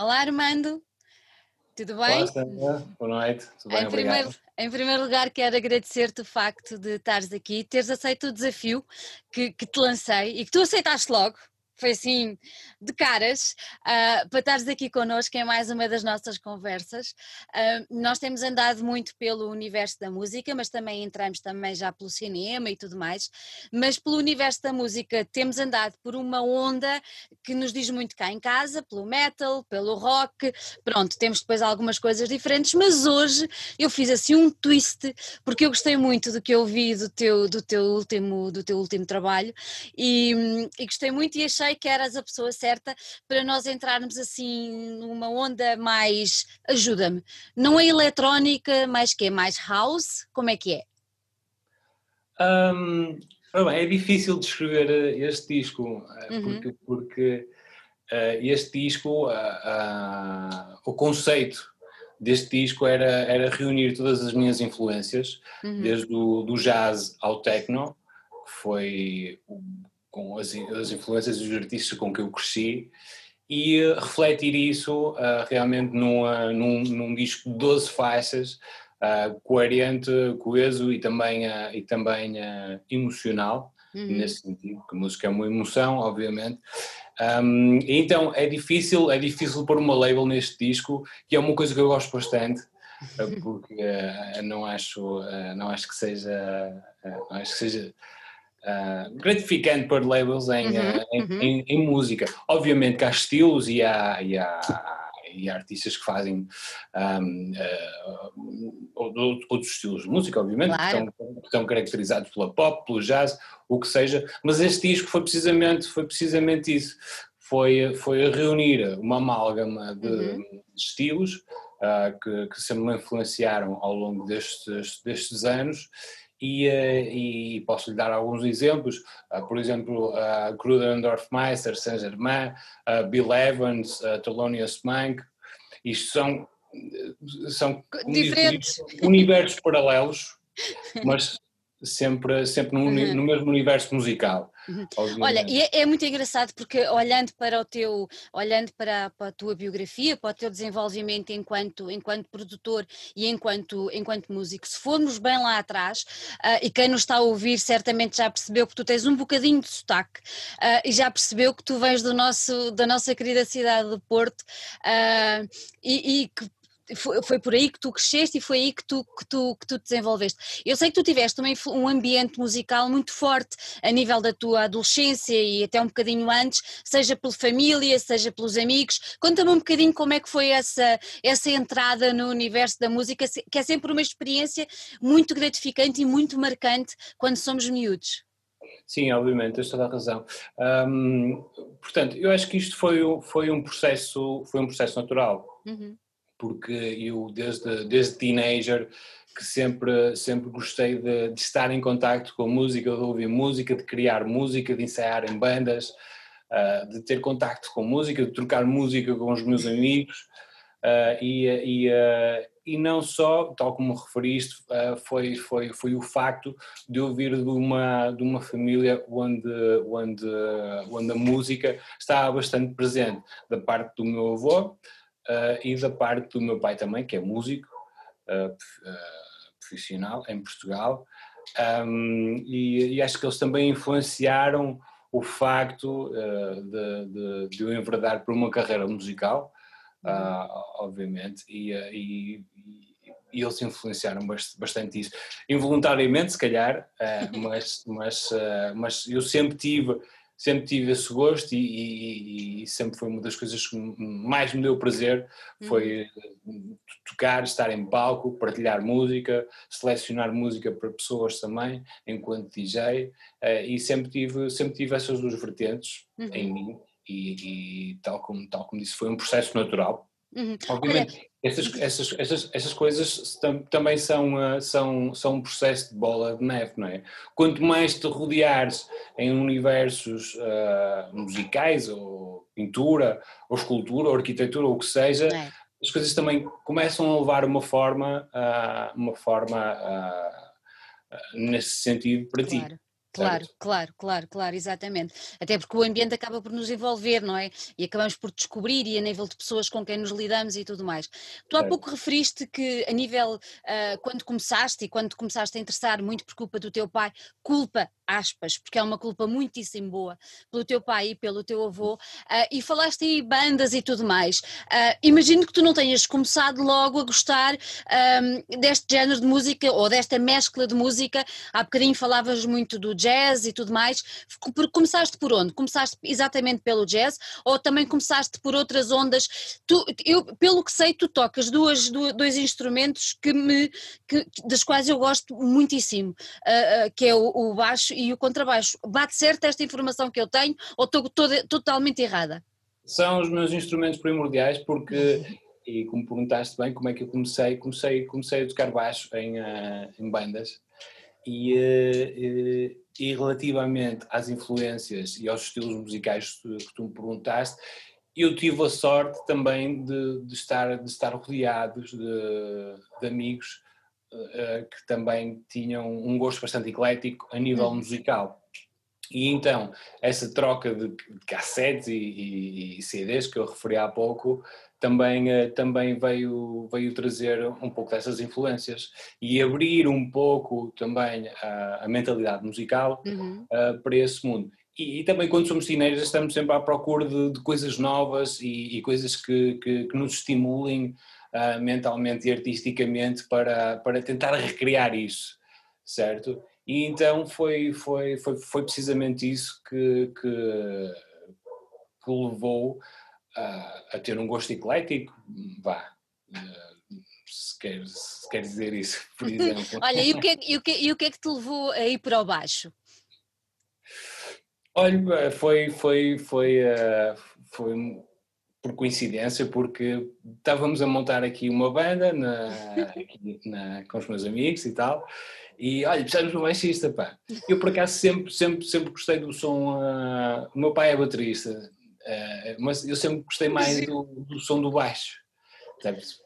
Olá, Armando. Tudo bem? Olá, Boa noite. Tudo bem? Em primeiro, em primeiro lugar, quero agradecer-te o facto de estares aqui, teres aceito o desafio que, que te lancei e que tu aceitaste logo foi assim de caras uh, para estares aqui connosco em mais uma das nossas conversas. Uh, nós temos andado muito pelo universo da música, mas também entramos também já pelo cinema e tudo mais. Mas pelo universo da música temos andado por uma onda que nos diz muito cá em casa, pelo metal, pelo rock. Pronto, temos depois algumas coisas diferentes, mas hoje eu fiz assim um twist porque eu gostei muito do que eu vi do teu, do teu, último, do teu último trabalho e, e gostei muito e achei que eras a pessoa certa para nós entrarmos assim numa onda mais ajuda-me. Não é eletrónica, mas que é mais house? Como é que é? Um, é difícil descrever eh, este disco, eh, uhum. porque, porque uh, este disco, o conceito deste disco era, era reunir todas as minhas influências, uhum. desde o do jazz ao techno, que foi com as, as influências dos artistas com que eu cresci e uh, refletir isso uh, realmente numa, num, num disco de 12 faixas, uh, coerente, coeso e também, e também emocional, uhum. nesse sentido, porque a música é uma emoção, obviamente. Um, então é difícil, é difícil pôr uma label neste disco, que é uma coisa que eu gosto bastante, porque não, acho, não acho que seja, não acho que seja uh, gratificante pôr labels em, uhum, uh, em, uhum. Em, em, música. Obviamente que há estilos e há, e há, e há artistas que fazem um, uh, outros estilos de música, obviamente, claro. que, estão, que estão caracterizados pela pop, pelo jazz, o que seja, mas este disco foi precisamente, foi precisamente isso. Foi, foi reunir uma amálgama de, uhum. estilos uh, que, que sempre me influenciaram ao longo destes, destes anos e, e, posso lhe dar alguns exemplos, uh, por exemplo, uh, Kruder Dorfmeister, Saint-Germain, Bill Evans, Thelonious Monk, isto são, são diferentes universos paralelos, mas sempre, sempre no, uhum. no mesmo universo musical. Uhum. Olha, e é, é, muito engraçado porque olhando para o teu, olhando para, para, a tua biografia, para o teu desenvolvimento enquanto, enquanto produtor e enquanto, enquanto músico, se formos bem lá atrás, uh, e quem nos está a ouvir certamente já percebeu que tu tens um bocadinho de sotaque uh, e já percebeu que tu vens do nosso, da nossa querida cidade de Porto uh, e, e que foi, foi por aí que tu cresceste e foi aí que tu, que tu, que tu desenvolveste. Eu sei que tu tiveste um, um ambiente musical muito forte a nível da tua adolescência e até um bocadinho antes, seja pela família, seja pelos amigos. Conta-me um bocadinho como é que foi essa, essa entrada no universo da música, que é sempre uma experiência muito gratificante e muito marcante quando somos miúdos. Sim, obviamente, tens toda a razão. Um, portanto, eu acho que isto foi, foi, um, processo, foi um processo natural. Uhum porque eu desde, desde teenager que sempre, sempre gostei de, de estar em contacto com a música, de ouvir música, de criar música, de ensaiar em bandas, uh, de ter contacto com música, de trocar música com os meus amigos. Uh, e, e, uh, e não só, tal como referiste, foi, foi, foi o facto de eu vir de uma, de uma família onde, onde, onde a música estava bastante presente, da parte do meu avô, uh, e da parte do meu pai também, que é músico uh, profissional em Portugal, um, e, e, acho que eles também influenciaram o facto de, de, de, eu enverdar por uma carreira musical, obviamente, e, e, e eles influenciaram bastante isso. Involuntariamente, se calhar, mas, mas, mas eu sempre tive sempre tive esse gosto e, e, e, sempre foi uma das coisas que mais me deu prazer foi uhum. tocar, estar em palco, partilhar música, selecionar música para pessoas também, enquanto DJ, eh, e sempre tive, sempre tive essas duas vertentes uhum. em mim e, e, tal, como, tal como disse, foi um processo natural. Uhum. Obviamente, essas, essas, essas, essas coisas também são, uh, são, são um processo de bola de neve, não é? Quanto mais te rodeares em universos uh, musicais, ou pintura, ou escultura, ou arquitetura, ou o que seja, é. as coisas também começam a levar uma forma, uh, uma forma nesse sentido para claro. ti. Claro, claro, claro, claro, exatamente. Até porque o ambiente acaba por nos envolver, não é? E acabamos por descobrir e a nível de pessoas com quem nos lidamos e tudo mais. Tu há pouco referiste que a nível, uh, quando começaste e quando começaste a interessar muito por culpa do teu pai, culpa aspas, porque é uma culpa muitíssimo boa pelo teu pai e pelo teu avô, uh, e falaste em bandas e tudo mais. Uh, imagino que tu não tenhas começado logo a gostar um, deste género de música ou desta mescla de música. Há bocadinho falavas muito do jazz e tudo mais. Começaste por onde? Começaste exatamente pelo jazz ou também começaste por outras ondas? Tu, eu, pelo que sei, tu tocas duas, dois instrumentos que me, que, das quais eu gosto muitíssimo, uh, uh, que é o, o, baixo e o contrabaixo. Bate certo esta informação que eu tenho ou estou toda, totalmente errada? São os meus instrumentos primordiais porque e como perguntaste bem como é que eu comecei, comecei, comecei a tocar baixo em, uh, em bandas e, uh, e relativamente às influências e aos estilos musicais que tu me perguntaste, eu tive a sorte também de, de estar, de estar rodeados de, de amigos uh, que também tinham um gosto bastante eclético a nível uhum. musical. E então, essa troca de, de cassetes e, e, e, CDs que eu referi há pouco também, uh, também veio, veio trazer um pouco dessas influências e abrir um pouco também a, a mentalidade musical uhum. uh, para esse mundo. E, e, também quando somos teenagers estamos sempre à procura de, de coisas novas e, e coisas que, que, que, nos estimulem uh, mentalmente e artisticamente para, para tentar recriar isso, certo? E então foi, foi, foi, foi precisamente isso que, que, que levou a, a ter um gosto eclético, vá, se quer, se quer dizer isso, por exemplo. Olha, e o, que é, e, o que, e o que é que te levou a ir para o baixo? Olha, foi, foi, foi, uh, foi por coincidência, porque estávamos a montar aqui uma banda na, aqui na, com os meus amigos e tal, e olha, precisamos de um baixista, pá. Eu por acaso sempre, sempre, sempre gostei do som, uh, o meu pai é baterista, uh, mas eu sempre gostei mais do, do som do baixo,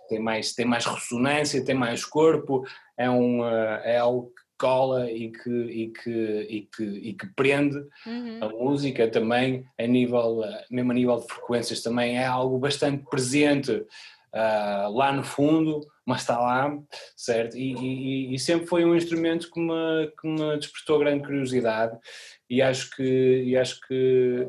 tem mais, tem mais ressonância, tem mais corpo, é, um, uh, é algo que cola e que, e que, e que, e que prende uhum. a música também a nível, mesmo a nível de frequências também é algo bastante presente uh, lá no fundo, mas está lá, certo? E, e, e, sempre foi um instrumento que me, que me despertou grande curiosidade e acho que e acho que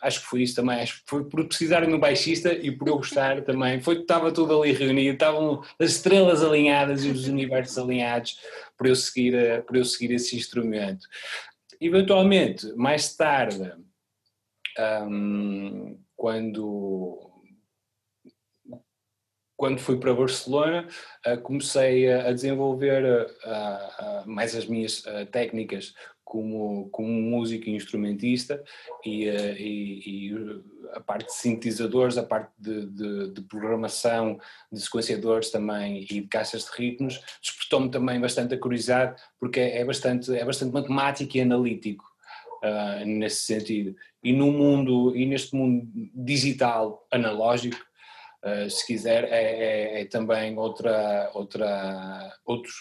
acho que foi isso também. Acho que foi por precisarem um baixista e por eu gostar também. Foi estava tudo ali reunido estavam as estrelas alinhadas e os universos alinhados para eu seguir para eu seguir esse instrumento. Eventualmente mais tarde um, quando quando fui para Barcelona, comecei a desenvolver mais as minhas técnicas como, como músico e instrumentista e, eh, e, e, a parte de sintetizadores, a parte de, de, de, programação, de sequenciadores também e de caixas de ritmos, despertou-me também bastante a curiosidade porque é, é, bastante, é bastante matemático e analítico uh, nesse sentido. E no mundo, e neste mundo digital, analógico, uh, se quiser, é, é, é também outra, outra, outros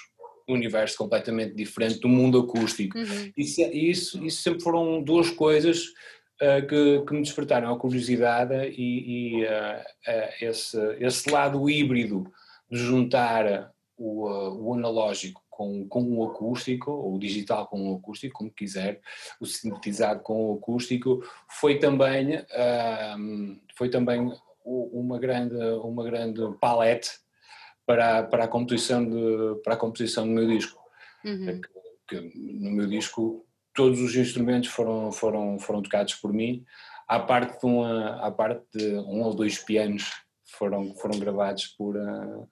universo completamente diferente do mundo acústico. Uhum. Isso, isso, isso sempre foram duas coisas uh, que, que, me despertaram a curiosidade e, e uh, esse, esse lado híbrido de juntar o, o analógico com, com o acústico, ou o digital com o acústico, como quiser, o sintetizado com o acústico, foi também, foi também uma grande, uma grande palete para, para, a, composição de, para a composição do meu disco. Uhum. É que, que, no meu disco todos os instrumentos foram, foram, foram tocados por mim, à parte de, uma, à parte de um ou dois pianos foram, foram gravados por, uh,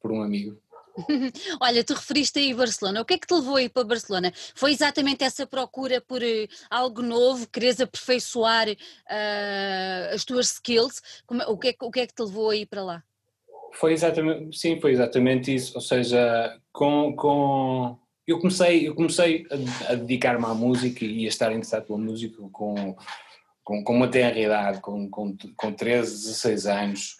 por um amigo. Olha, tu referiste aí Barcelona. O que é que te levou a ir para Barcelona? Foi exatamente essa procura por uh, algo novo? Queres aperfeiçoar uh, as tuas skills? Como, o, que é, o que é que te levou a ir para lá? Foi exatamente, sim, foi exatamente isso. Ou seja, com, com eu comecei, eu comecei a, a dedicar-me à música e a estar interessado pela música com, com, com uma tenra idade, com, com, com 13, 16 anos.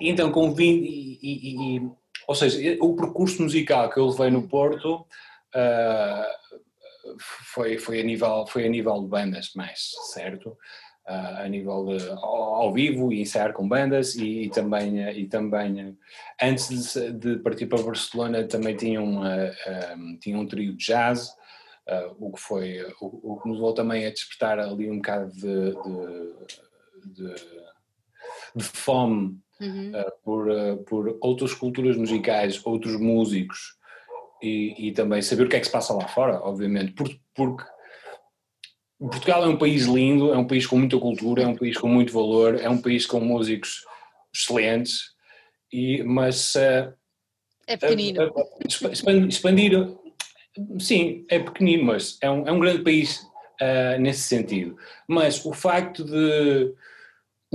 E então, com 20, e, e, e, ou seja, o percurso musical que eu levei no Porto uh, foi, foi, a nível, foi a nível de bandas mais, certo? Uh, a nível de, ao, ao, vivo e ensaiar com bandas e, e também, e também antes de, de, partir para Barcelona também tinha, uma, um, tinha um trio de jazz, uh, o, que foi, o, o, que me levou também a despertar ali um bocado de, de, de fome uhum. uh, por, por outras culturas musicais, outros músicos e, e, também saber o que é que se passa lá fora, obviamente, porque, Portugal é um país lindo, é um país com muita cultura, é um país com muito valor, é um país com músicos excelentes, e, mas. Uh, é pequenino. Uh, uh, expandir, sim, é pequenino, mas é um, é um grande país nesse sentido. Mas o facto de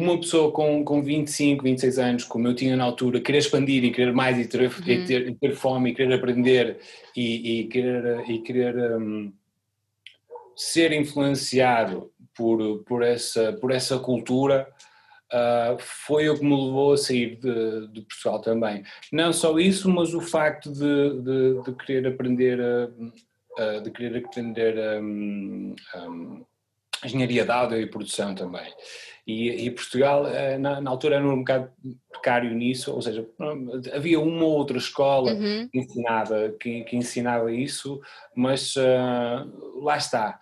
uma pessoa com, com 25, 26 anos, como eu tinha na altura, querer expandir e querer mais e ter, uhum. e ter, e ter fome e querer aprender e, e querer, e querer um, ser influenciado por, por, essa, por essa cultura uh, foi o que me levou a sair de, de, Portugal também. Não só isso, mas o facto de, de, de querer aprender a, de querer aprender um, um, engenharia de áudio e produção também. E, e Portugal, eh, na, na, altura, era um bocado precário nisso, ou seja, havia uma ou outra escola uhum. que, ensinava, que, que, ensinava isso, mas uh, lá está.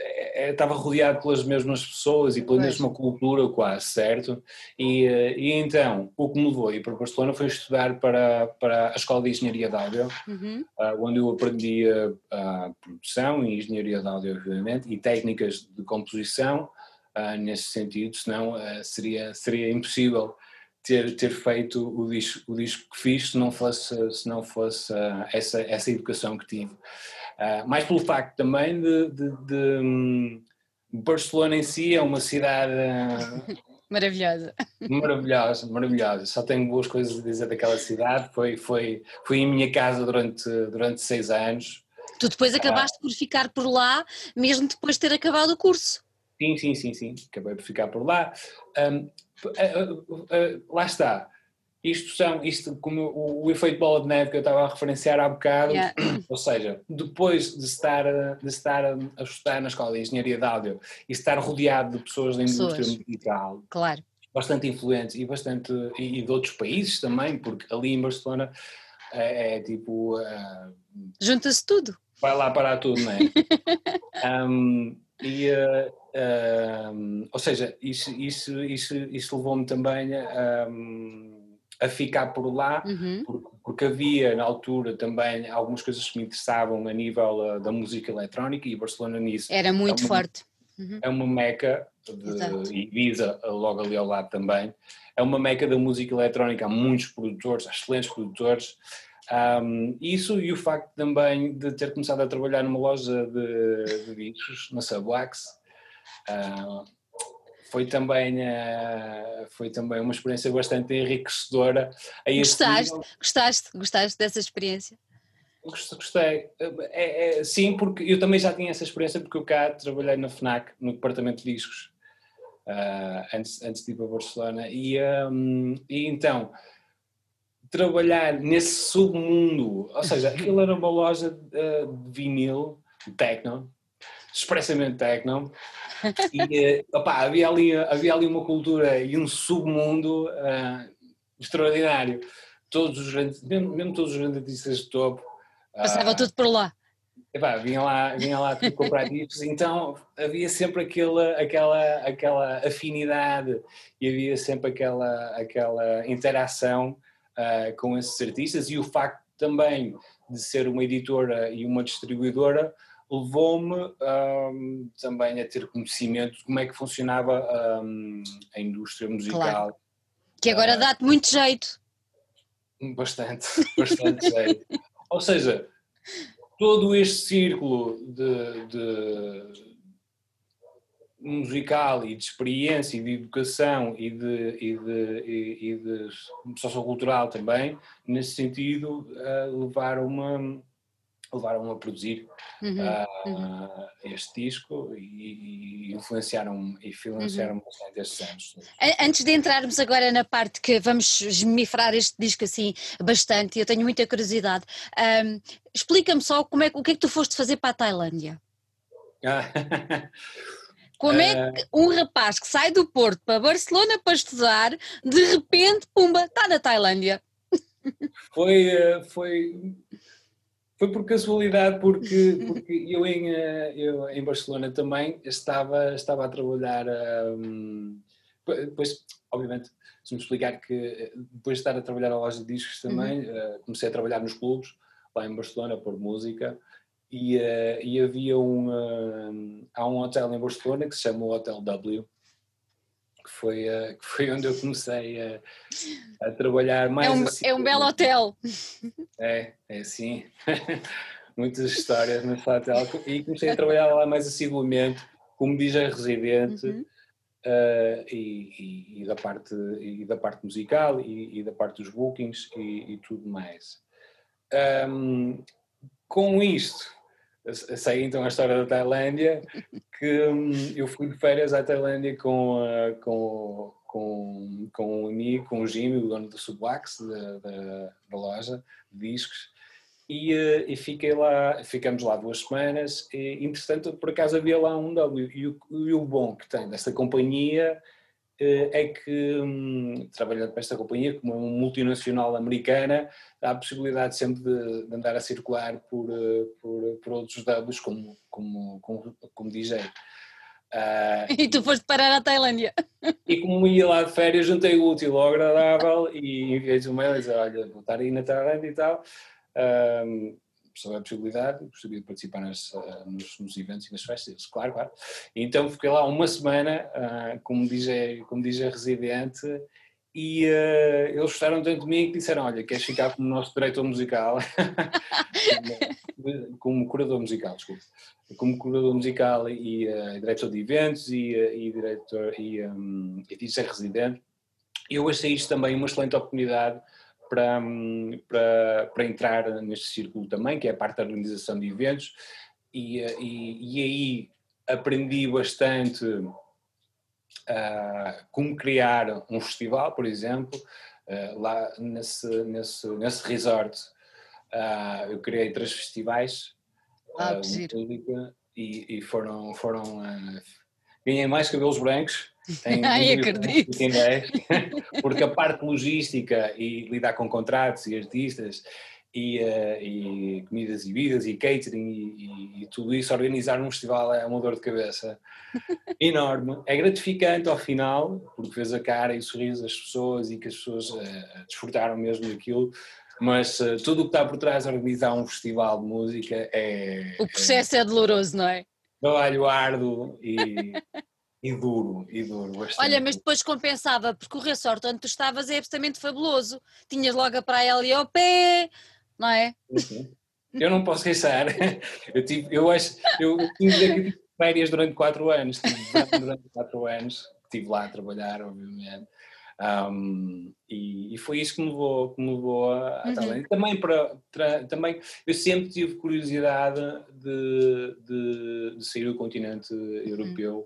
Eh, estava rodeado pelas mesmas pessoas e pela mesma cultura quase, certo? E, e, então, o que me levou a ir para Barcelona foi estudar para, para a Escola de Engenharia de Áudio, uhum. uh, onde eu aprendi a, a, produção e engenharia de áudio, obviamente, e técnicas de composição, uh, nesse sentido, senão uh, seria, seria impossível ter, ter feito o disco, o disco que fiz se não fosse, se não fosse essa, essa educação que tive. Mais pelo facto também de, de, de um, Barcelona em si é uma cidade Maravilhosa. Maravilhosa, maravilhosa. Só tenho boas coisas a dizer daquela cidade. Foi, foi, foi em minha casa durante, durante seis anos. Tu depois acabaste ah. por ficar por lá, mesmo depois de ter acabado o curso. Sim, sim, sim, sim. Acabei por ficar por lá. Um, lá está. Isto são, isto como o, o, efeito bola de neve que eu estava a referenciar há bocado, yeah. ou seja, depois de estar, de estar a estudar na escola de engenharia de áudio e estar rodeado de pessoas da indústria pessoas. musical, claro. bastante influentes e bastante e, e, de outros países também, porque ali em Barcelona é, é tipo uh, junta-se tudo. Vai lá parar tudo, não é? um, e, uh, uh, ou seja, isso, isso, isso, isso levou-me também a, a ficar por lá, uhum. porque, porque, havia na altura também algumas coisas que me interessavam a nível uh, da música eletrónica e Barcelona nisso. Era muito é uma, forte. Uhum. É uma meca, de, e Ibiza logo ali ao lado também, é uma meca da música eletrónica, há muitos produtores, há excelentes produtores, um, isso e o facto também de ter começado a trabalhar numa loja de, de discos, na Subwax, uh, foi também, uh, foi também uma experiência bastante enriquecedora. Gostaste, gostaste, gostaste dessa experiência? Gostei, é, é, sim, porque eu também já tinha essa experiência porque eu cá trabalhei na FNAC, no departamento de discos, uh, antes, antes de ir para Barcelona, e, um, e então trabalhar nesse submundo, ou seja, aquilo era uma loja de, de vinil, techno, expressamente techno, e eh, opa, havia, ali, havia ali uma cultura e um submundo uh, extraordinário. Todos os grandes, mesmo, mesmo, todos os grandes artistas de topo. Passava uh, tudo por lá. Epá, vinha lá, vinha lá tudo comprar discos, então havia sempre aquela, aquela, aquela afinidade e havia sempre aquela, aquela interação uh, com esses artistas e o facto também de ser uma editora e uma distribuidora levou-me um, também a ter conhecimento de como é que funcionava um, a indústria musical. Claro. Que agora uh, dá-te muito jeito. Bastante, bastante jeito. Ou seja, todo este círculo de, de musical e de experiência e de educação e de, e de, e, e de sociocultural também, nesse sentido, a levar uma, levaram a produzir uhum, uh, uhum. este disco e, e influenciaram e influenciaram uhum. bastante estes anos. Antes de entrarmos agora na parte que vamos esmifrar este disco assim bastante, eu tenho muita curiosidade, um, explica-me só como é, o que é que tu foste fazer para a Tailândia? Como é que um rapaz que sai do Porto para Barcelona para estudar, de repente, pumba, está na Tailândia? Foi, eh, foi, foi por casualidade, porque, porque eu, em, eh, eu em Barcelona também estava, estava a trabalhar. Um, depois, obviamente, se me explicar que eh, depois de estar a trabalhar na loja de discos também, uhum. comecei a trabalhar nos clubes, lá em Barcelona, por música, e, e havia um, há um hotel em Barcelona que se chama o Hotel W, foi, que foi onde eu comecei a, a trabalhar mais. É um, assim, é um belo hotel. É, é sim. Muitas histórias no hotel. E comecei a trabalhar lá mais assiduamente, como DJ residente. Uhum. Uh, e, e, e, da parte, e da parte musical e, e da parte dos bookings e, tudo mais. Um, com isto, sei então a história da Tailândia, que um, eu fui de férias à Tailândia com, com, com, com um amigo, com o Jimmy, o dono do Subwax, da, da, da, loja de discos, e, uh, e, fiquei lá, ficamos lá duas semanas, e entretanto por acaso havia lá um W, e o, e o bom que tem desta companhia é que, um, trabalhando para esta companhia, como é uma multinacional americana, há a possibilidade sempre de, de andar a circular por, uh, por, por outros Ws como, como, como, como DJ. Uh, e tu foste parar à Tailândia. E como ia lá de férias, juntei o útil ao agradável e enviei um mail e disse: Olha, vou estar aí na Tailândia e tal. Um, sobre a possibilidade, gostaria de participar nas, nos, nos, eventos e nas festas. Claro, claro. Então fiquei lá uma semana uh, como, DJ, como DJ residente e uh, eles gostaram tanto de mim que disseram: Olha, queres ficar como nosso diretor musical? como curador musical, desculpa. Como curador musical e uh, diretor de eventos e, e diretor e, um, e residente. Eu achei isto também uma excelente oportunidade para, para, para entrar neste círculo também, que é a parte da organização de eventos, e, e, e aí aprendi bastante uh, como criar um festival, por exemplo, uh, lá nesse, nesse, nesse resort. Uh, eu criei três festivais ah, e, e, foram, foram ganhei mais cabelos brancos tem Ai, acredito. porque a parte logística e lidar com contratos e artistas e, uh, e comidas e bebidas e catering e, e, tudo isso, organizar um festival é uma dor de cabeça enorme. É gratificante ao final, porque vês a cara e o sorriso das pessoas e que as pessoas uh, desfrutaram mesmo daquilo, mas uh, tudo o que está por trás de organizar um festival de música é. O processo é, é doloroso, não é? Trabalho árduo e. E duro, e duro, bastante. Olha, mas depois compensava, porque o resort onde tu estavas é absolutamente fabuloso. Tinhas logo a praia ali ao pé, não é? Uhum. Eu não posso queixar. Eu, tive, eu acho, eu tive férias durante quatro anos, tive durante quatro anos, estive lá a trabalhar, obviamente. Um, e, e, foi isso que me levou, que me levou a, a uhum. Também, para, para, também, eu sempre tive curiosidade de, de, de sair do continente uhum.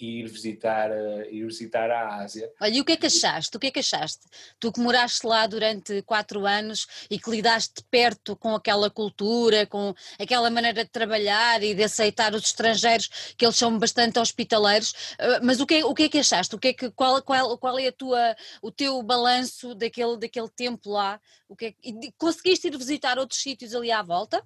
E ir visitar, uh, ir visitar a Ásia. Olha, e o que é que achaste? O que é que achaste? Tu que moraste lá durante quatro anos e que lidaste perto com aquela cultura, com aquela maneira de trabalhar e de aceitar os estrangeiros, que eles são bastante hospitaleiros, uh, mas o que, é, o que é que achaste? O que é que, qual, qual, qual é a tua, o teu balanço daquele, daquele tempo lá? O que é, conseguiste ir visitar outros sítios ali à volta?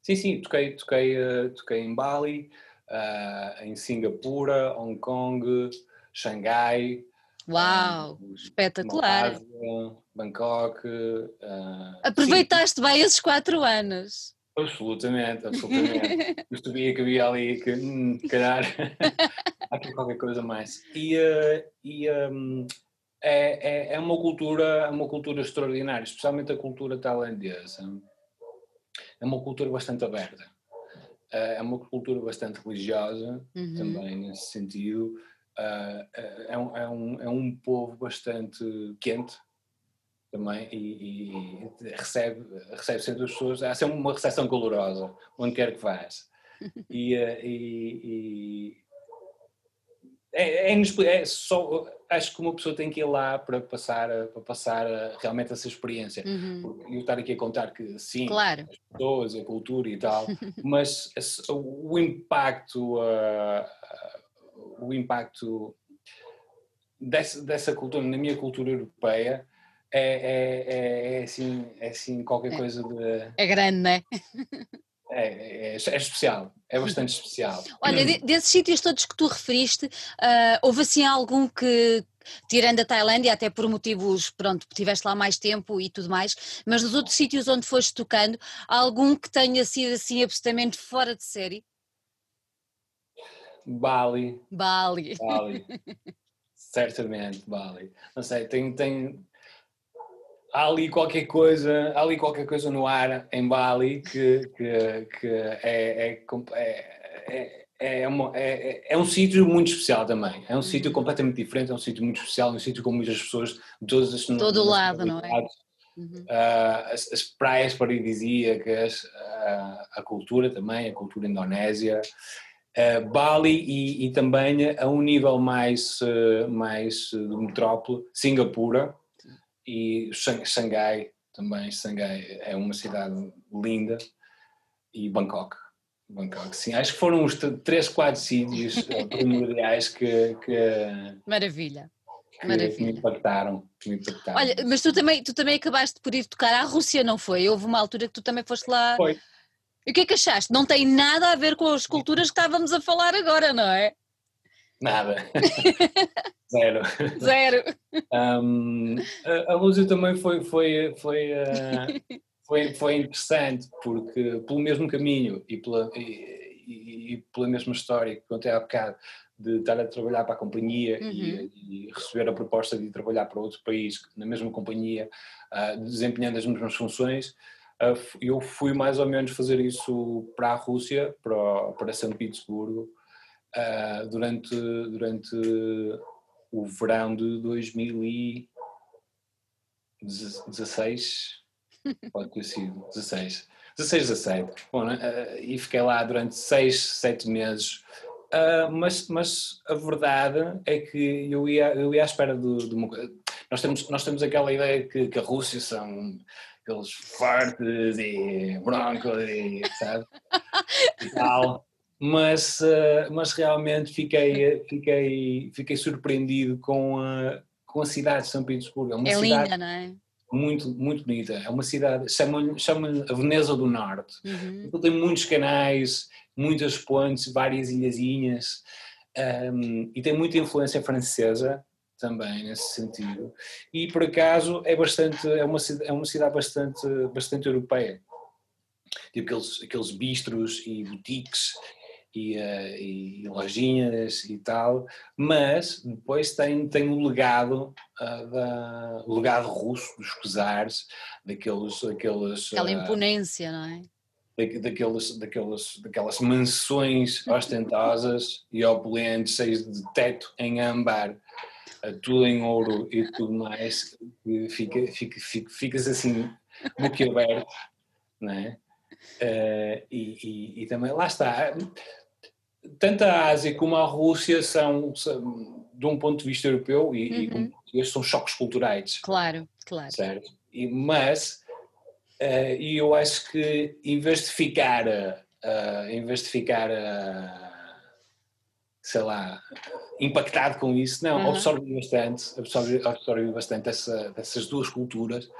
Sim, sim, toquei, toquei, uh, toquei em Bali, uh, em Singapura, Hong Kong, Xangai. Uau, um, espetacular! Malásia, Bangkok. Uh, Aproveitaste sim. bem esses quatro anos. Absolutamente, absolutamente. Eu sabia que havia ali que, hum, calhar, há aqui qualquer coisa mais. E, uh, e um, é, é, é, uma cultura, é uma cultura extraordinária, especialmente a cultura tailandesa. É uma cultura bastante aberta. Eh, é uma cultura bastante religiosa uhum. também nesse sentido. Uh, é, um, é, um, é um povo bastante quente, também e, e, recebe, recebe sempre as pessoas, há sempre uma recepção calorosa, onde quer que vás. Eh, e, e é, é, é, só, acho que uma pessoa tem que ir lá para passar, para passar realmente essa experiência. Uhum. Eu estar aqui a contar que sim, claro. as pessoas, a cultura e tal, mas o impacto, uh, o impacto dessa, dessa cultura, na minha cultura europeia, é, é, é, é, assim, é assim qualquer é. coisa de. É grande, não é? É, é, é, especial, é bastante especial. Olha, de, desses sítios todos que tu referiste, uh, houve assim algum que, tirando a Tailândia, até por motivos, pronto, tiveste lá mais tempo e tudo mais, mas nos outros sítios onde foste tocando, algum que tenha sido assim absolutamente fora de série? Bali. Bali. Bali. Certamente, Bali. Não sei, tem, tem, há ali qualquer coisa, há ali qualquer coisa no ar em Bali que, que, que é, é, é, é, uma, é, é um sítio muito especial também. É um sítio completamente diferente, é um sítio muito especial, é um sítio com muitas pessoas de todas as Todo lado, não é? Uhum. Uh, as, as, praias paradisíacas, uh, a cultura também, a cultura indonésia. Uh, Bali e, e, também a um nível mais, uh, mais de metrópole, Singapura e Xangai também. Xangai é uma cidade linda e Bangkok. Bangkok, sim. Acho que foram os três, quatro sítios uh, primordiais que, que, Maravilha. Que, Maravilha. Me, impactaram, que me impactaram. Olha, mas tu também, tu também acabaste por ir tocar à Rússia, não foi? Houve uma altura que tu também foste lá. Foi e o que é que achaste? Não tem nada a ver com as culturas que estávamos a falar agora, não é? Nada. Zero. Zero. Um, a, a Lúcia também foi, foi, foi, uh, foi, foi interessante, porque pelo mesmo caminho e pela, e, e, pela mesma história que contei há bocado, de estar a trabalhar para a companhia uhum. e, e, receber a proposta de trabalhar para outro país na mesma companhia, uh, desempenhando as mesmas funções, eu fui mais ou menos fazer isso para a Rússia, para, para São Petersburgo, uh, durante, durante o verão de 2016, pode ter sido, 16, 16, 17, Bom, uh, e fiquei lá durante 6, 7 meses, uh, mas, mas a verdade é que eu ia, eu ia à espera uma coisa, nós temos, nós temos aquela ideia que, que a Rússia são aqueles fortes e broncos e sabe? e tal. Mas, uh, mas realmente fiquei, fiquei, fiquei surpreendido com a, com a cidade de São Petersburgo. É, uma é cidade linda, não é? Muito, muito bonita. É uma cidade, chamam-lhe chamam a Veneza do Norte. Uhum. Tem muitos canais, muitas pontes, várias ilhazinhas um, e tem muita influência francesa também nesse sentido. E por acaso é bastante, é uma, é uma cidade bastante, bastante europeia. Tipo aqueles, aqueles bistros e boutiques e, uh, e lojinhas e tal, mas depois tem, tem o legado, uh, da, o legado russo dos czares, daqueles... daqueles Aquela uh, imponência, não é? daqueles, daqueles, daquelas mansões ostentosas e opulentes, cheias de teto em âmbar, tudo em ouro e tudo mais, fica, fica, fica, ficas assim boquiaberto, não é? Uh, e, e, e, também, lá está, tanto a Ásia como a Rússia são, são de um ponto de vista europeu, e, uhum. e são choques culturais. Claro, claro. Certo? E, mas, uh, e eu acho que em vez de ficar, uh, em vez de ficar sei lá, impactado com isso, não, uhum. absorve bastante, absorve, absorve bastante essa, dessas duas culturas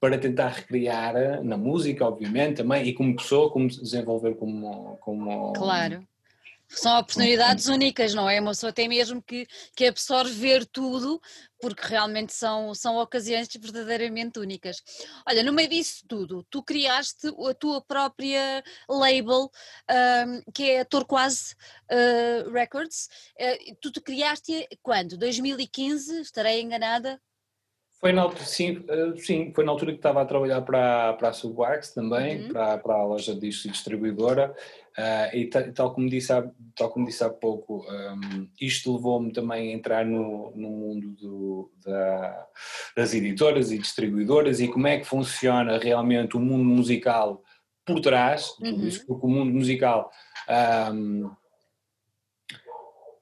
para tentar recriar na música, obviamente, também, e como pessoa, como desenvolver como... como claro. São oportunidades únicas, não é? Uma pessoa tem mesmo que, que absorver tudo, porque realmente são, são ocasiões verdadeiramente únicas. Olha, no meio disso tudo, tu criaste a tua própria label, um, que é a Torquase uh, Records. Uh, tu te criaste quando? 2015? Estarei enganada? Foi na altura, sim, uh, sim, foi na altura que estava a trabalhar para, para a Subwax também, uhum. para, para a loja de distribuidora Uh, e tal como, disse há, tal como disse há pouco, um, isto levou-me também a entrar no, no mundo do, da, das editoras e distribuidoras e como é que funciona realmente o mundo musical por trás, uhum. isso, porque o mundo musical um,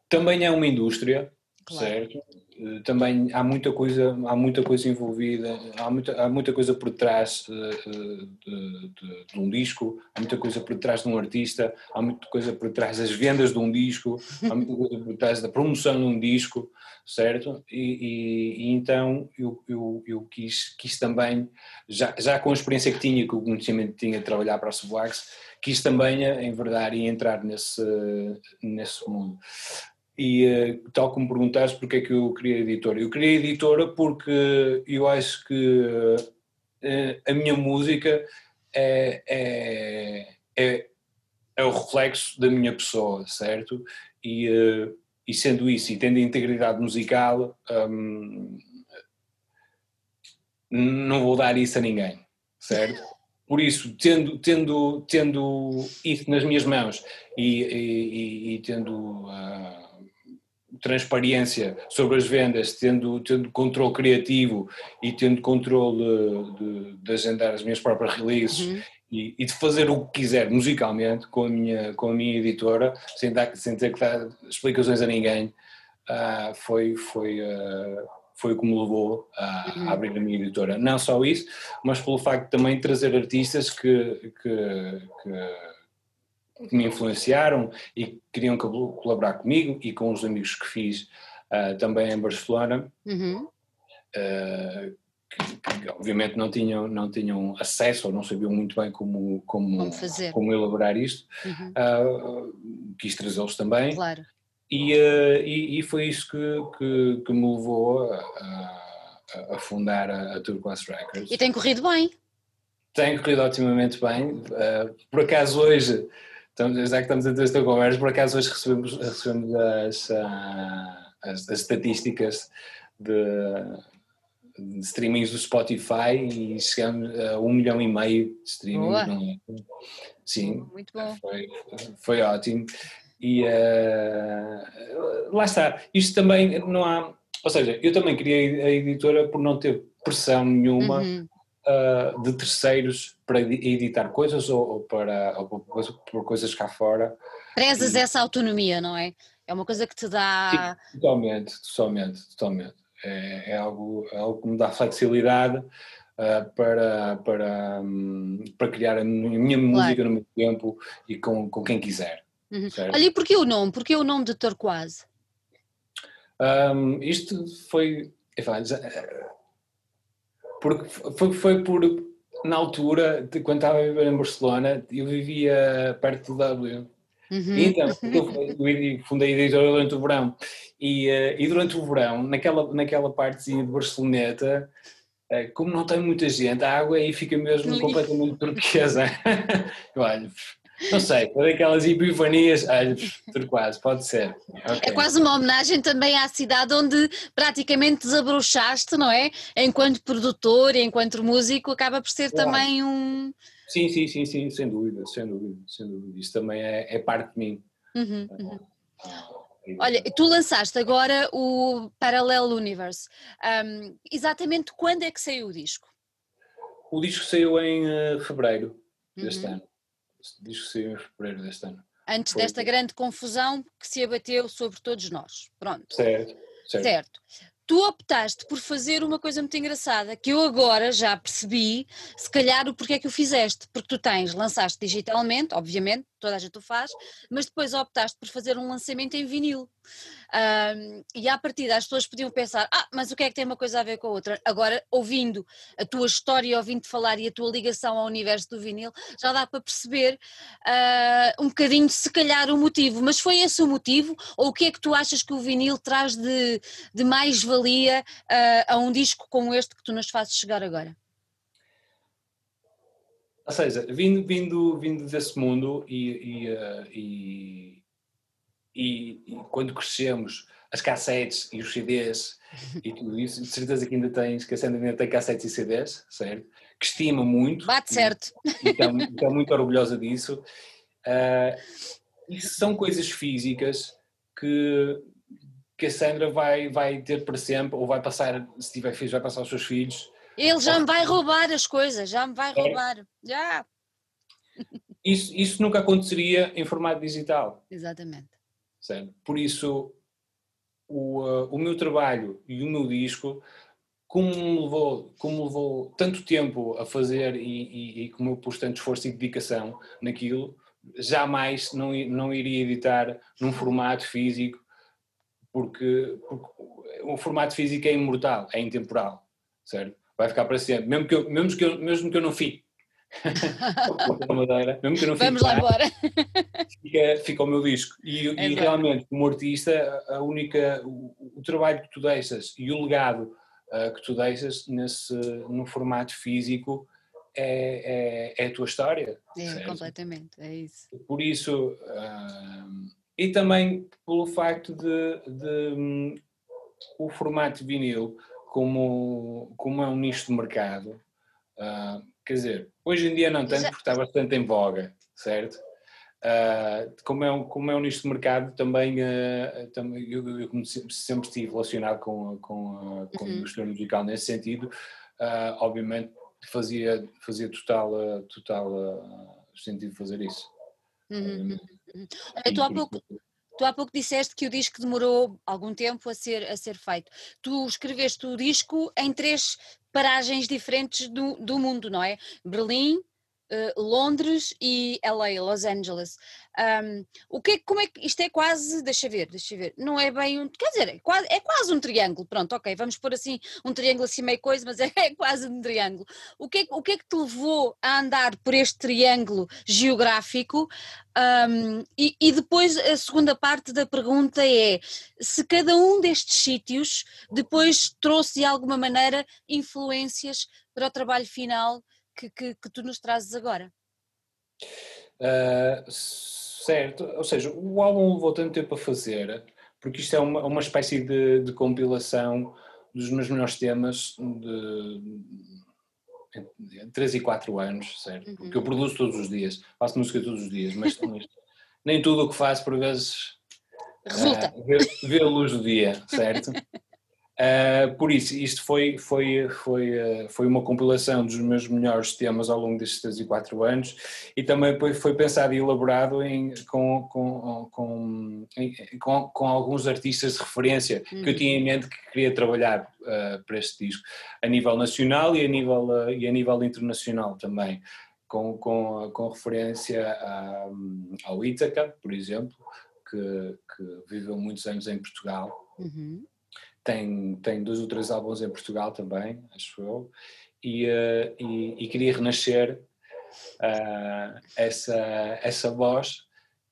também é uma indústria, claro. certo? Eh, também há muita coisa, há muita coisa envolvida, há muita, há muita coisa por trás eh, de, de, de, de, um disco, há muita coisa por trás de um artista, há muita coisa por trás das vendas de um disco, há muita coisa por trás da promoção de um disco, certo? E, e, e então eu, eu, eu, quis, quis também, já, já com a experiência que tinha, com o conhecimento que tinha de trabalhar para a Subwax, quis também enverdar e entrar nesse, nesse mundo. E eh, tal como perguntaste porque é que eu queria editora. Eu queria editora porque eu acho que eh, a minha música é, é, é, é, o reflexo da minha pessoa, certo? E, eh, e sendo isso e tendo integridade musical, hum, não vou dar isso a ninguém, certo? Por isso, tendo, tendo, tendo isso nas minhas mãos e, e, e tendo. Uh, transparência sobre as vendas, tendo, tendo controle criativo e tendo controle de, de agendar as minhas próprias releases uhum. e, e, de fazer o que quiser musicalmente com a minha, com a minha editora, sem, dar, sem ter que dar explicações a ninguém, uh, foi, foi, uh, foi o que me levou a, uhum. a, abrir a minha editora. Não só isso, mas pelo facto de também trazer artistas que, que, que que me influenciaram e que queriam colaborar comigo e com os amigos que fiz uh, também em Barcelona, uhum. uh, que, que, obviamente não tinham, não tinham acesso ou não sabiam muito bem como, como, como, fazer. como elaborar isto, uhum. uh, quis trazê-los também. Claro. E, e, e, foi isso que, que, que me levou a, a, a fundar a, a Turquoise Records. E tem corrido bem? Tem corrido otimamente bem. por acaso hoje Estamos, já que estamos a ter esta conversa, por acaso hoje recebemos, recebemos as, ah, as, as estatísticas de, de streamings do Spotify e chegamos a um milhão e meio de streamings. Não é? Sim, Muito bom. Foi, foi ótimo. E uh, lá está, isto também não há. Ou seja, eu também queria a editora por não ter pressão nenhuma uhum uh, de terceiros para editar coisas ou, ou para ou por coisas cá fora. Prezas e... essa autonomia, não é? É uma coisa que te dá. Sim, totalmente, totalmente, totalmente. É, é, algo, é algo que me dá flexibilidade uh, para, para, um, para criar a minha claro. música no meu tempo e com, com quem quiser. Uhum. E porquê o nome? Porquê o nome de Turquoise? Um, isto foi. Enfim, porque foi, foi por, na altura, de, quando estava a viver em Barcelona, eu vivia perto do W. Uhum, então, eu fundei a editora durante o verão. E, uh, e durante o verão, naquela, naquela partezinha de Barceloneta, uh, como não tem muita gente, a água aí fica mesmo completamente turquesa. Olha, não sei, por aquelas epifanias, olha, turquoise, pode ser. Okay. É quase uma homenagem também à cidade onde praticamente desabrochaste, não é? Enquanto produtor, enquanto músico, acaba por ser claro. também um. Sim, sim, sim, sim, sem dúvida, sem dúvida, sem dúvida. Isso também é, é parte de mim. Uhum, uhum. Olha, tu lançaste agora o Parallel Universe. Um, exatamente quando é que saiu o disco? O disco saiu em uh, fevereiro deste uhum. ano diz que saiu em fevereiro deste ano. Antes Foi desta grande confusão que se abateu sobre todos nós. Pronto. Certo, certo. certo tu optaste por fazer uma coisa muito engraçada, que eu agora já percebi, se calhar o porquê é que o fizeste, porque tu tens, lançaste digitalmente, obviamente, toda a gente o faz, mas depois optaste por fazer um lançamento em vinil. Um, e à partida as pessoas podiam pensar, ah, mas o que é que tem uma coisa a ver com a outra? Agora, ouvindo a tua história, ouvindo-te falar e a tua ligação ao universo do vinil, já dá para perceber uh, um bocadinho, se calhar, o motivo. Mas foi esse o motivo? Ou o que é que tu achas que o vinil traz de, de mais valia uh, a um disco como este que tu nos fazes chegar agora? Ou seja, vindo, vindo, vindo desse mundo e, e, uh, e, e, quando crescemos, as cassetes e os CDs e tudo isso, de certeza que ainda tens, que a Sandra ainda tem cassetes e CDs, certo? Que estima muito. Bate certo. E está, está muito orgulhosa disso. Uh, isso são coisas físicas que, que a Sandra vai, vai ter para sempre, ou vai passar, se tiver filhos, vai passar aos seus filhos. Ele já me vai roubar as coisas, já me vai é. roubar. Já. Isso, isso nunca aconteceria em formato digital. Exatamente. Por isso, o, uh, o meu trabalho e o meu disco, como me levou, como me levou tanto tempo a fazer e, e, e como eu pus tanto esforço e dedicação naquilo, jamais não, não iria editar num formato físico, porque, porque o formato físico é imortal, é intemporal, certo? Vai ficar para sempre, mesmo que eu, mesmo que eu, mesmo que eu não fique. Madeira, mesmo que eu não Vamos lá embora. Fica, fica o meu disco. E, é e realmente, como artista, a única, o, o, trabalho que tu deixas e o legado uh, que tu deixas nesse, no formato físico é, é, é a tua história. É, certo? completamente, é isso. Por isso, uh, e também pelo facto de, de um, o formato vinil, como, como é um nicho de mercado, uh, quer dizer, hoje em dia não tanto porque está bastante em voga, certo? Uh, como, é um, como é um nicho de mercado, também, uh, também eu, eu, sempre estive relacionado com, com, com uhum. a indústria musical nesse sentido, uh, obviamente fazia, fazia total, total sentido fazer isso. Uhum. uhum, uhum. tu, há pouco, tu há pouco disseste que o disco demorou algum tempo a ser, a ser feito. Tu escreveste o disco em três paragens diferentes do, do mundo, não é? Berlim, uh, Londres e LA, Los Angeles. Um, o que, como é que isto é quase, deixa ver, deixa ver, não é bem um, quer dizer, é quase, é quase um triângulo, pronto, ok, vamos pôr assim um triângulo assim meio coisa, mas é, é quase um triângulo. O que, é, o que é que te levou a andar por este triângulo geográfico? Um, e, e, depois a segunda parte da pergunta é se cada um destes sítios depois trouxe de alguma maneira influências para o trabalho final que, que, que tu nos trazes agora. Uh, certo, ou seja, o álbum levou tanto tempo a fazer, porque isto é uma, uma espécie de, de compilação dos meus melhores temas de, de 3 e 4 anos, certo? Uhum. Porque eu produzo todos os dias, faço música todos os dias, mas, mas nem tudo o que faço por vezes resulta. Uh, vê, vê a luz do dia, certo? Uh, por isso, isto foi, foi, foi, uh, foi uma compilação dos meus melhores temas ao longo destes 3 e 4 anos e também foi, foi pensado e elaborado em, com, com, com, em, com, com, alguns artistas de referência que eu tinha em mente que queria trabalhar uh, para este disco, a nível nacional e a nível, e a nível internacional também, com, com, com referência a, ao Ítaca, por exemplo, que, que viveu muitos anos em Portugal. Uhum tem, tem dois ou três álbuns em Portugal também, acho eu, e, uh, e, e, queria renascer uh, essa, essa voz,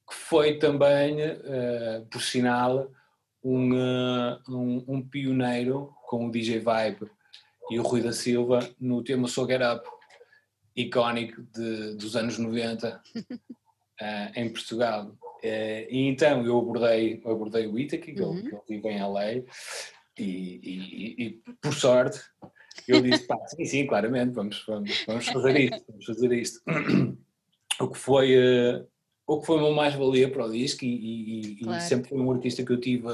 que foi também, uh, por sinal, um, um, um, pioneiro com o DJ Vibe e o Rui da Silva no tema So Get Up, icónico de, dos anos 90 em Portugal. e então eu abordei, eu abordei o Itaca, que, uhum. ele, que ele vive em LA, e, e, e, por sorte, eu disse, pá, sim, sim, claramente, vamos, vamos, vamos fazer isto, vamos fazer isto. O que foi, uh, o que foi uma mais-valia para o disco e, e, claro. e, sempre foi um artista que eu tive,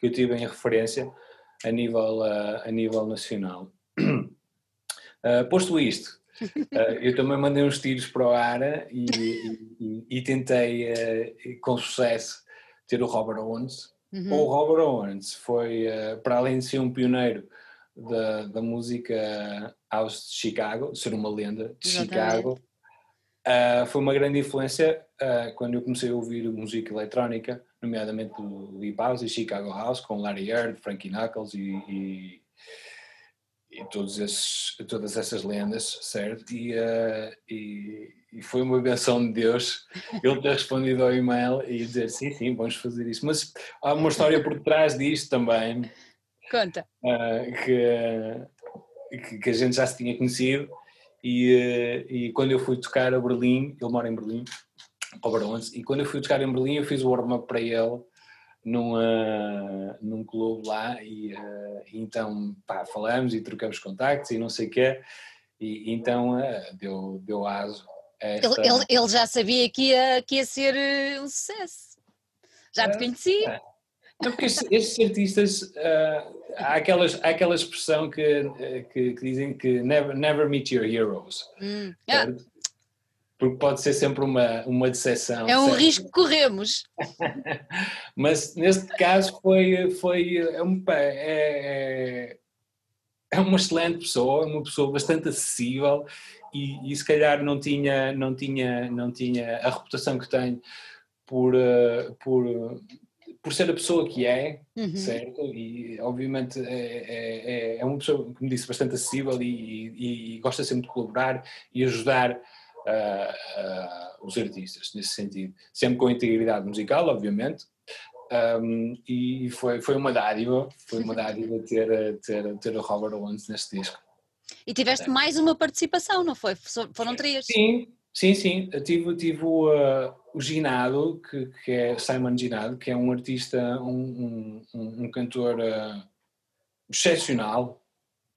que eu tive em referência a nível, uh, a nível nacional. Uh, posto isto, eu também mandei uns tiros para o ar e, e tentei com sucesso ter o Robert Owens, Uhum. O Robert Owens foi, uh, para além de ser um pioneiro da, da música house de Chicago, ser uma lenda de Exatamente. Chicago, uh, foi uma grande influência uh, quando eu comecei a ouvir música eletrónica, nomeadamente do Deep House e Chicago House, com Larry Heard, Frankie Knuckles e, e, e esses, todas essas lendas, certo? E, e e foi uma benção de Deus ele ter respondido ao e-mail e dizer sim, sim, vamos fazer isso. Mas há uma história por trás disto também. Conta. Uh, que, que, a gente já se tinha conhecido e, uh, e quando eu fui tocar a Berlim, ele mora em Berlim, ao e quando eu fui tocar em Berlim eu fiz o warm-up para ele num, uh, num clube lá e, uh, e então pá, falamos e trocamos contactos e não sei o quê e então uh, deu, deu aso Esta... Ele, ele, ele, já sabia que ia, que ia ser uh, um sucesso. Já te é, conhecia. É. Não, porque estes, estes artistas, uh, há, aquelas, há aquela expressão que, que, que, dizem que never, never meet your heroes. Hum. Ah. Porque pode ser sempre uma, uma decepção. É um risco que corremos. Mas neste caso foi, foi é, é, é uma excelente pessoa, uma pessoa bastante acessível e, e, se calhar não tinha, não, tinha, não tinha a reputação que tem por, uh, por, por ser a pessoa que é, uhum. certo? E obviamente é, é, é, é uma pessoa, como disse, bastante acessível e, e, e gosta sempre de colaborar e ajudar uh, uh, os artistas nesse sentido. Sempre com integridade musical, obviamente. Um, e foi, foi uma dádiva, foi uma dádiva ter, ter, ter o Robert Owens neste disco. E tiveste mais uma participação, não foi? Foram três? Sim, sim, sim. Eu tive, tive o, uh, o Ginado, que, que é Simon Ginado, que é um artista, um, um, um cantor uh, excepcional.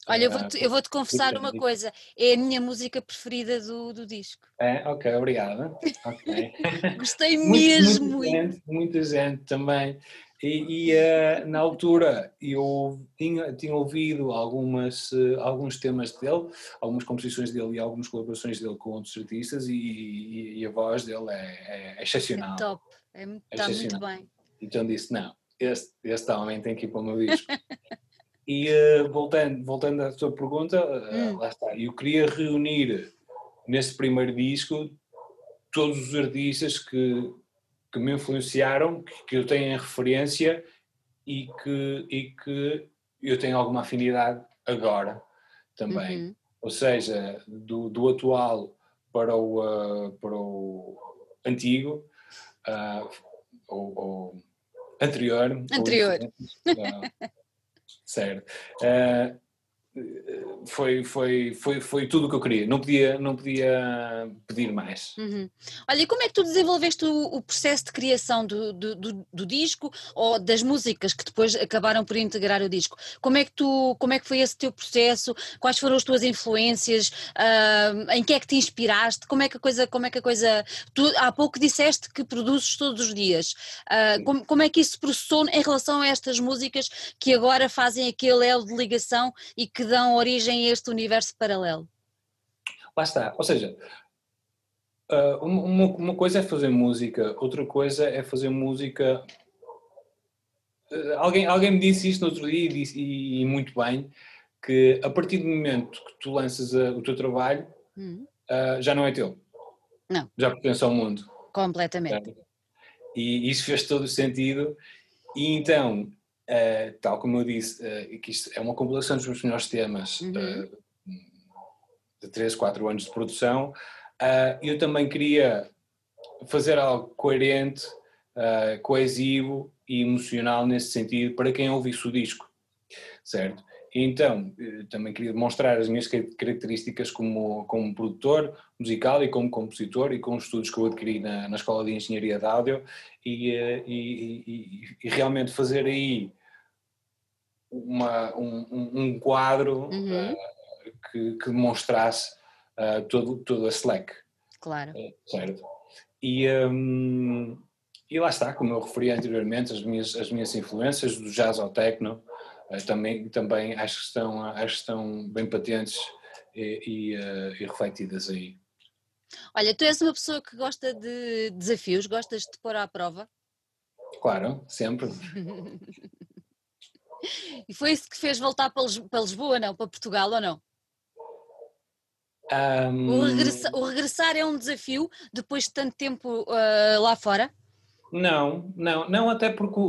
Olha, eu vou-te vou confessar uma coisa, é a minha música preferida do, do disco. É? Ok, obrigada. Okay. Gostei mesmo. Muita gente, muita gente também. E, e uh, na altura eu tinha, tinha ouvido algumas, uh, alguns temas dele, algumas composições dele e algumas colaborações dele com outros artistas e, e, e a voz dele é, é excepcional. É top, é, está muito bem. Então disse, não, este, este homem tem que ir para o meu disco. e uh, voltando, voltando à sua pergunta, hum. lá está, eu queria reunir nesse primeiro disco todos os artistas que que me influenciaram, que, que eu tenho em referência e que, e que eu tenho alguma afinidade agora também. Uhum. Ou seja, do, do atual para o, uh, para o antigo, uh, ou, ou, anterior. Anterior. Ou, uh, certo. Foi, foi, foi, foi tudo o que eu queria, não podia, não podia pedir mais. Uhum. Olha, e como é que tu desenvolveste o, o processo de criação do, do, do, do, disco ou das músicas que depois acabaram por integrar o disco? Como é que tu, como é que foi esse teu processo? Quais foram as tuas influências? Uh, em que é que te inspiraste? Como é que a coisa, como é que a coisa, tu há pouco disseste que produzes todos os dias, uh, como, como é que isso processou em relação a estas músicas que agora fazem aquele elo de ligação e que que dão origem a este universo paralelo? Lá está, ou seja, ah, uma, uma coisa é fazer música, outra coisa é fazer música. Ah, alguém, alguém me disse isto no outro dia e, disse, e, e muito bem, que a partir do momento que tu lanças a, o teu trabalho, hum. uh, já não é teu. Não. Já pertence ao mundo. Completamente. E isso fez todo o sentido. E então, Uh, tal como eu disse, uh, que isto é uma compilação dos meus melhores temas uhum. uh, de 3, 4 anos de produção, eu também queria fazer algo coerente, coesivo e emocional nesse sentido para quem ouvisse o disco, certo? Então, também queria demonstrar as minhas características como, como produtor musical e como compositor e com os estudos que eu adquiri na, na Escola de Engenharia de Áudio e, e, e, e realmente fazer aí uma, um, um quadro uhum. uh, que, que, demonstrasse uh, todo, todo esse leque. Claro. Uh, certo. E, um, e lá está, como eu referi anteriormente, as minhas, as minhas influências do jazz ao techno também, também acho, que estão, acho que estão bem patentes e, e, e refletidas aí. Olha, tu és uma pessoa que gosta de desafios, gostas de pôr à prova? Claro, sempre. E foi isso que fez voltar para Lisboa, não? Para Portugal ou não? Um... O, regressa, o, regressar é um desafio depois de tanto tempo uh, lá fora? Não, não, não, até porque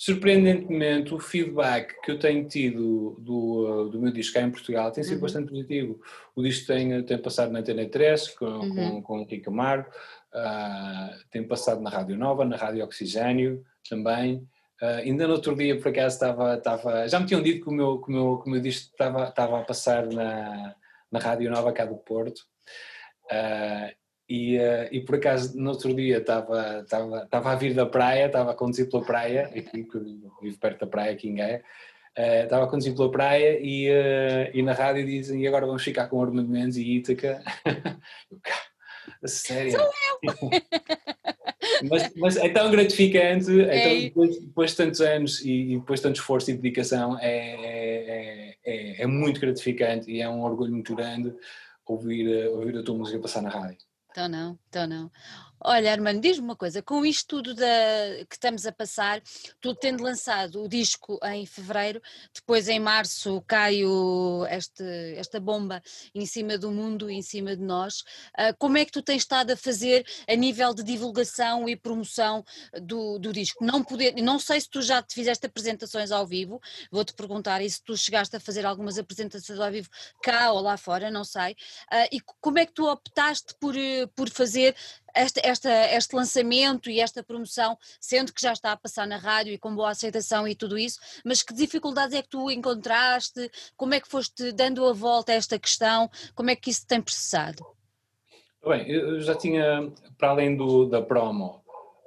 surpreendentemente o feedback que eu tenho tido do, do meu disco cá em Portugal tem sido uhum. bastante positivo. O disco tem, tem passado na TN3 com, uhum. com, com o Kiko uh, tem passado na Rádio Nova, na Rádio Oxigênio também. Uh, ainda no outro dia, por acaso, estava, estava já me tinham dito que o meu, que o meu, que o meu disco estava, estava a passar na, na Rádio Nova cá do Porto. Uh, e, uh, e por acaso, no outro dia, estava, estava, estava a vir da praia, estava a conduzir pela praia, aqui, que vivo perto da praia aqui em Gaia, Uh, estava a conduzir pela praia e, uh, e na rádio dizem e agora vamos ficar com Armando Mendes e Ítaca. Sério? Sou eu! mas, mas, é tão gratificante, é então, depois, depois, de tantos anos e, e, depois de tanto esforço e dedicação, é, é, é, é, muito gratificante e é um orgulho muito grande ouvir, ouvir a tua música passar na rádio. Então não, então não. Olha, Armando, diz-me uma coisa, com isto tudo da, que estamos a passar, tu tendo lançado o disco em fevereiro, depois em março cai o, este, esta bomba em cima do mundo, em cima de nós, uh, como é que tu tens estado a fazer a nível de divulgação e promoção do, do disco? Não, poder, não sei se tu já te fizeste apresentações ao vivo, vou-te perguntar e se tu chegaste a fazer algumas apresentações ao vivo cá ou lá fora, não sei, uh, e como é que tu optaste por, por fazer este, esta, este lançamento e esta promoção, sendo que já está a passar na rádio e com boa aceitação e tudo isso, mas que dificuldades é que tu encontraste? Como é que foste dando a volta a esta questão? Como é que isso tem processado? Bem, eu já tinha, para além do, da promo,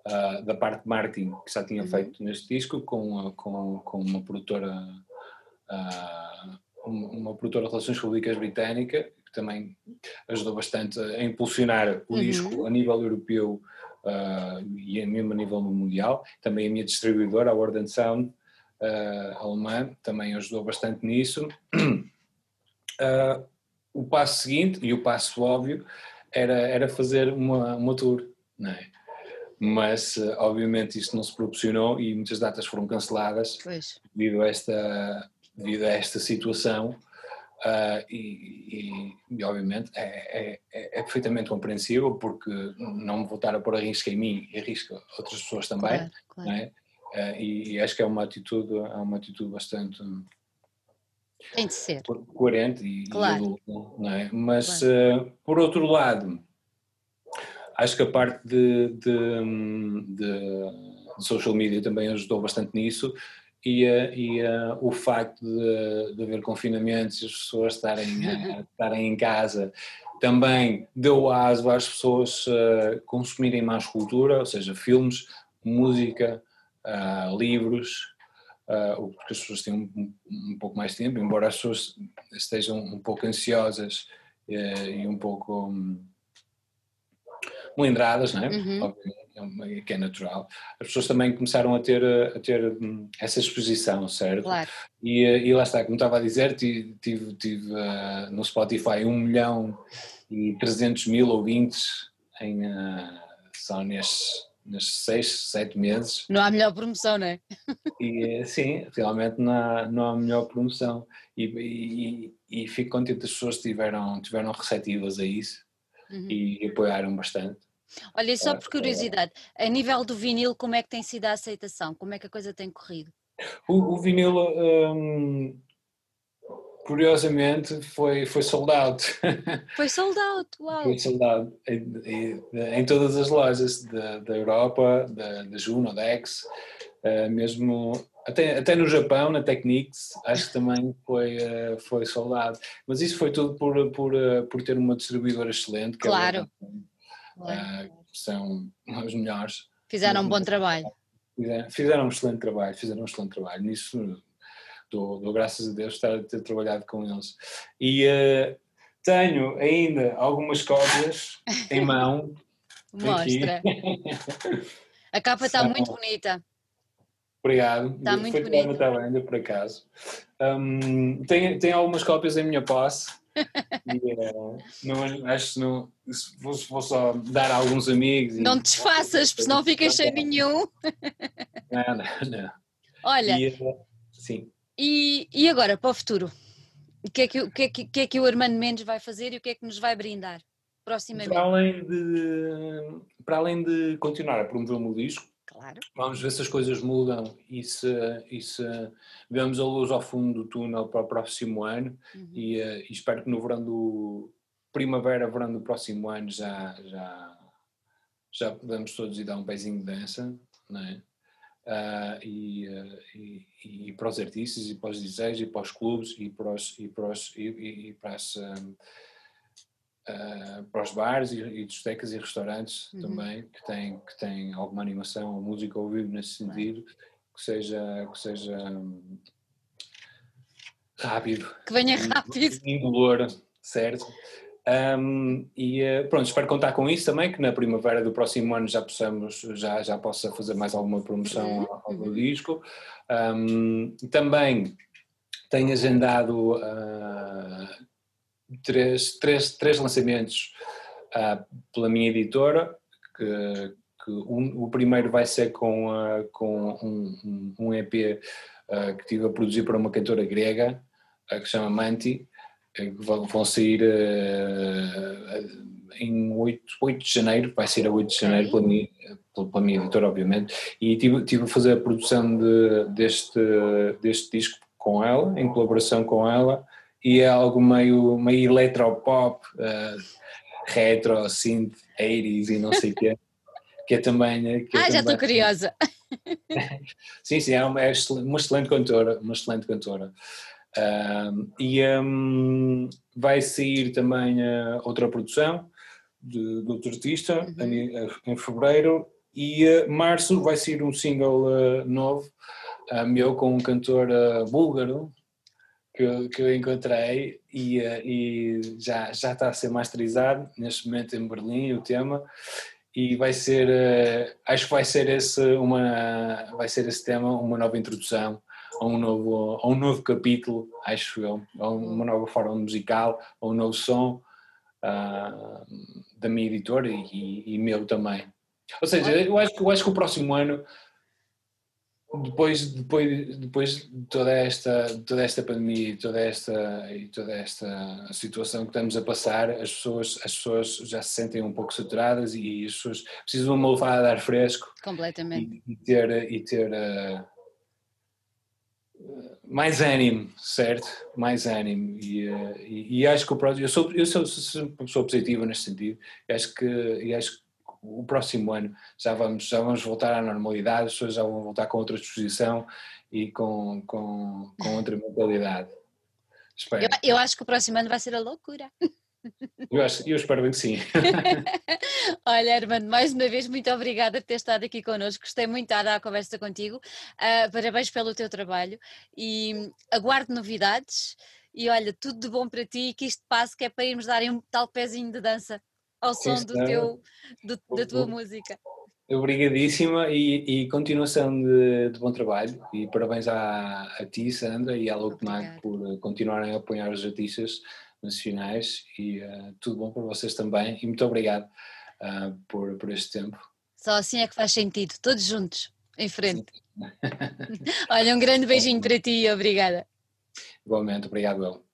uh, da parte de marketing que já tinha uhum. feito neste disco, com, com, com uma produtora, uh, uma produtora de relações públicas britânica, também ajudou bastante a impulsionar o uhum. disco a nível europeu uh, e mesmo a nível mundial. Também a minha distribuidora, a Word Sound, uh, alemã, também ajudou bastante nisso. Uh, o passo seguinte, e o passo óbvio, era, era fazer uma, uma tour, não é? Mas, obviamente, isto não se proporcionou e muitas datas foram canceladas devido a esta, devido a esta situação. Uh, e, e, e, obviamente é, é, é, perfeitamente compreensível porque não me vou estar a pôr a risco em mim e risco outras pessoas também claro, claro. É? Uh, e, e, acho que é uma atitude é uma atitude bastante tem de ser coerente e, claro. adulta, não é? mas uh, por outro lado acho que a parte de, de, de, de social media também ajudou bastante nisso e, e uh, o facto de, de haver confinamentos e as pessoas estarem, uh, estarem em casa. Também deu aso às pessoas uh, consumirem mais cultura, ou seja, filmes, música, livros, porque as pessoas têm um, um, pouco mais tempo, embora as pessoas estejam um pouco ansiosas e um pouco um, melindradas, não é? Uhum é que é natural, as pessoas também começaram a ter, a ter hum, essa exposição, certo? Claro. E, eh, e lá está, como estava a dizer, tive, tive, tive uh, no Spotify 1 milhão e 300 mil ouvintes em, uh, só nestes, nestes seis, sete meses. Não há melhor promoção, não é? E, sim, realmente não há, não há melhor promoção. E, e, e fico contente as pessoas estiveram, tiveram receptivas a isso uhum. e apoiaram bastante. Olha, só por curiosidade, a nível do vinil, como é que tem sido a aceitação? Como é que a coisa tem corrido? O, o vinil, hum, curiosamente, foi, foi sold out. Foi sold out, uau! Foi sold out em, em todas as lojas da, da Europa, da, da Juno, da X, uh, mesmo até, até no Japão, na Technics, acho que também foi, uh, foi soldado. Mas isso foi tudo por, por, uh, por ter uma distribuidora excelente. claro. Uh, são os melhores. Fizeram um bom trabalho. Fizeram um excelente trabalho, fizeram um excelente trabalho. Nisso dou, dou graças a Deus estar a ter trabalhado com eles. E uh, tenho ainda algumas cópias em mão. Mostra. a capa está muito bonita. Obrigado. Está muito Foi bonita. Está ainda por acaso. Um, tem, tem algumas cópias em minha posse yeah. não, acho que não. Vou, vou só dar a alguns amigos. Não te desfaças, porque senão ficas sem nenhum. Não, não, não. Olha. E, sim. E, e agora, para o futuro? O que, é que, o, que, é que, que é que o Armando Mendes vai fazer e o que é que nos vai brindar proximamente? Para além de, para além de continuar a promover o meu disco, Claro. Vamos ver se as coisas mudam e se, e se vemos a luz ao fundo do túnel para o próximo ano uhum. e, uh, e, espero que no verão do primavera, verão do próximo ano já, já, já podemos todos ir dar um pezinho de dança, não é? Uh, e, uh, e, e, para os artistas e para os DJs e para os clubes e para, os, e para, os, e, e para as uh, para os bares e, e discotecas e restaurantes uhum. também, que têm, que têm alguma animação ou música ao vivo nesse sentido, que seja, que seja rápido. Que venha rápido. Indolor, certo? Um, e uh, pronto, espero contar com isso também, que na primavera do próximo ano já possamos, já, já possa fazer mais alguma promoção uhum. ao, ao uhum. disco. Um, também tenho agendado uh, três, três, três lançamentos uh, pela minha editora, que, que um, o primeiro vai ser com, uh, com um, um EP que estive a produzir para uma cantora grega, que se chama Manti, que vão sair em 8, 8 de janeiro, vai ser a 8 de janeiro pela minha, pela minha editora, obviamente, e tive, tive a fazer a produção de, deste, deste disco com ela, em colaboração com ela, e é algo meio, meio eletropop, uh, retro, synth, 80s e não sei o quê, que é também... Que é ah, também... já estou curiosa! sim, sim, é uma, é uma excelente cantora, uma excelente cantora. Uh, e um, vai sair também uh, outra produção de, de outro artista uhum. em, em, fevereiro e uh, março vai sair um single uh, novo meu com um cantor búlgaro que, que eu encontrei e, e já, já está a ser masterizado neste momento em Berlim o tema e vai ser acho que vai ser esse uma vai ser esse tema uma nova introdução a um novo, a um novo capítulo, acho eu, a uma nova forma musical, a um novo som uh, da minha editora e, e, meu também. Ou seja, eu acho, eu acho que o próximo ano, depois, depois, depois de toda esta, toda esta pandemia e toda esta, e toda esta situação que estamos a passar, as pessoas, as pessoas já se sentem um pouco saturadas e as pessoas precisam de uma levada de ar fresco. Completamente. E, e ter, e ter uh, mais ânimo, certo? Mais ânimo. E, eh, e, e, acho que o próximo. Eu sou, eu sou, sou uma pessoa positiva neste sentido. Acho que, e acho que o próximo ano já vamos, já vamos voltar à normalidade, as pessoas já vão voltar com outra disposição e com, com, com outra mentalidade. Espero. Eu, eu acho que o próximo ano vai ser a loucura. Eu, acho, eu espero bem que sim. Olha, Armando, mais uma vez, muito obrigada por ter estado aqui connosco. Gostei muito de dar a conversa contigo. Uh, parabéns pelo teu trabalho e aguardo novidades. E olha, tudo de bom para ti e que isto passe, que é para irmos dar um tal pezinho de dança ao som do teu, do, da tua música. Obrigadíssima e, e continuação de, de, bom trabalho e parabéns à, a ti, Sandra, e à Locomag por continuarem a apoiar os artistas nacionais e uh, tudo bom para vocês também e muito obrigado uh, por, por este tempo. Só assim é que faz sentido, todos juntos, em frente. Olha, um grande beijinho para ti e obrigada. Igualmente, obrigado, El.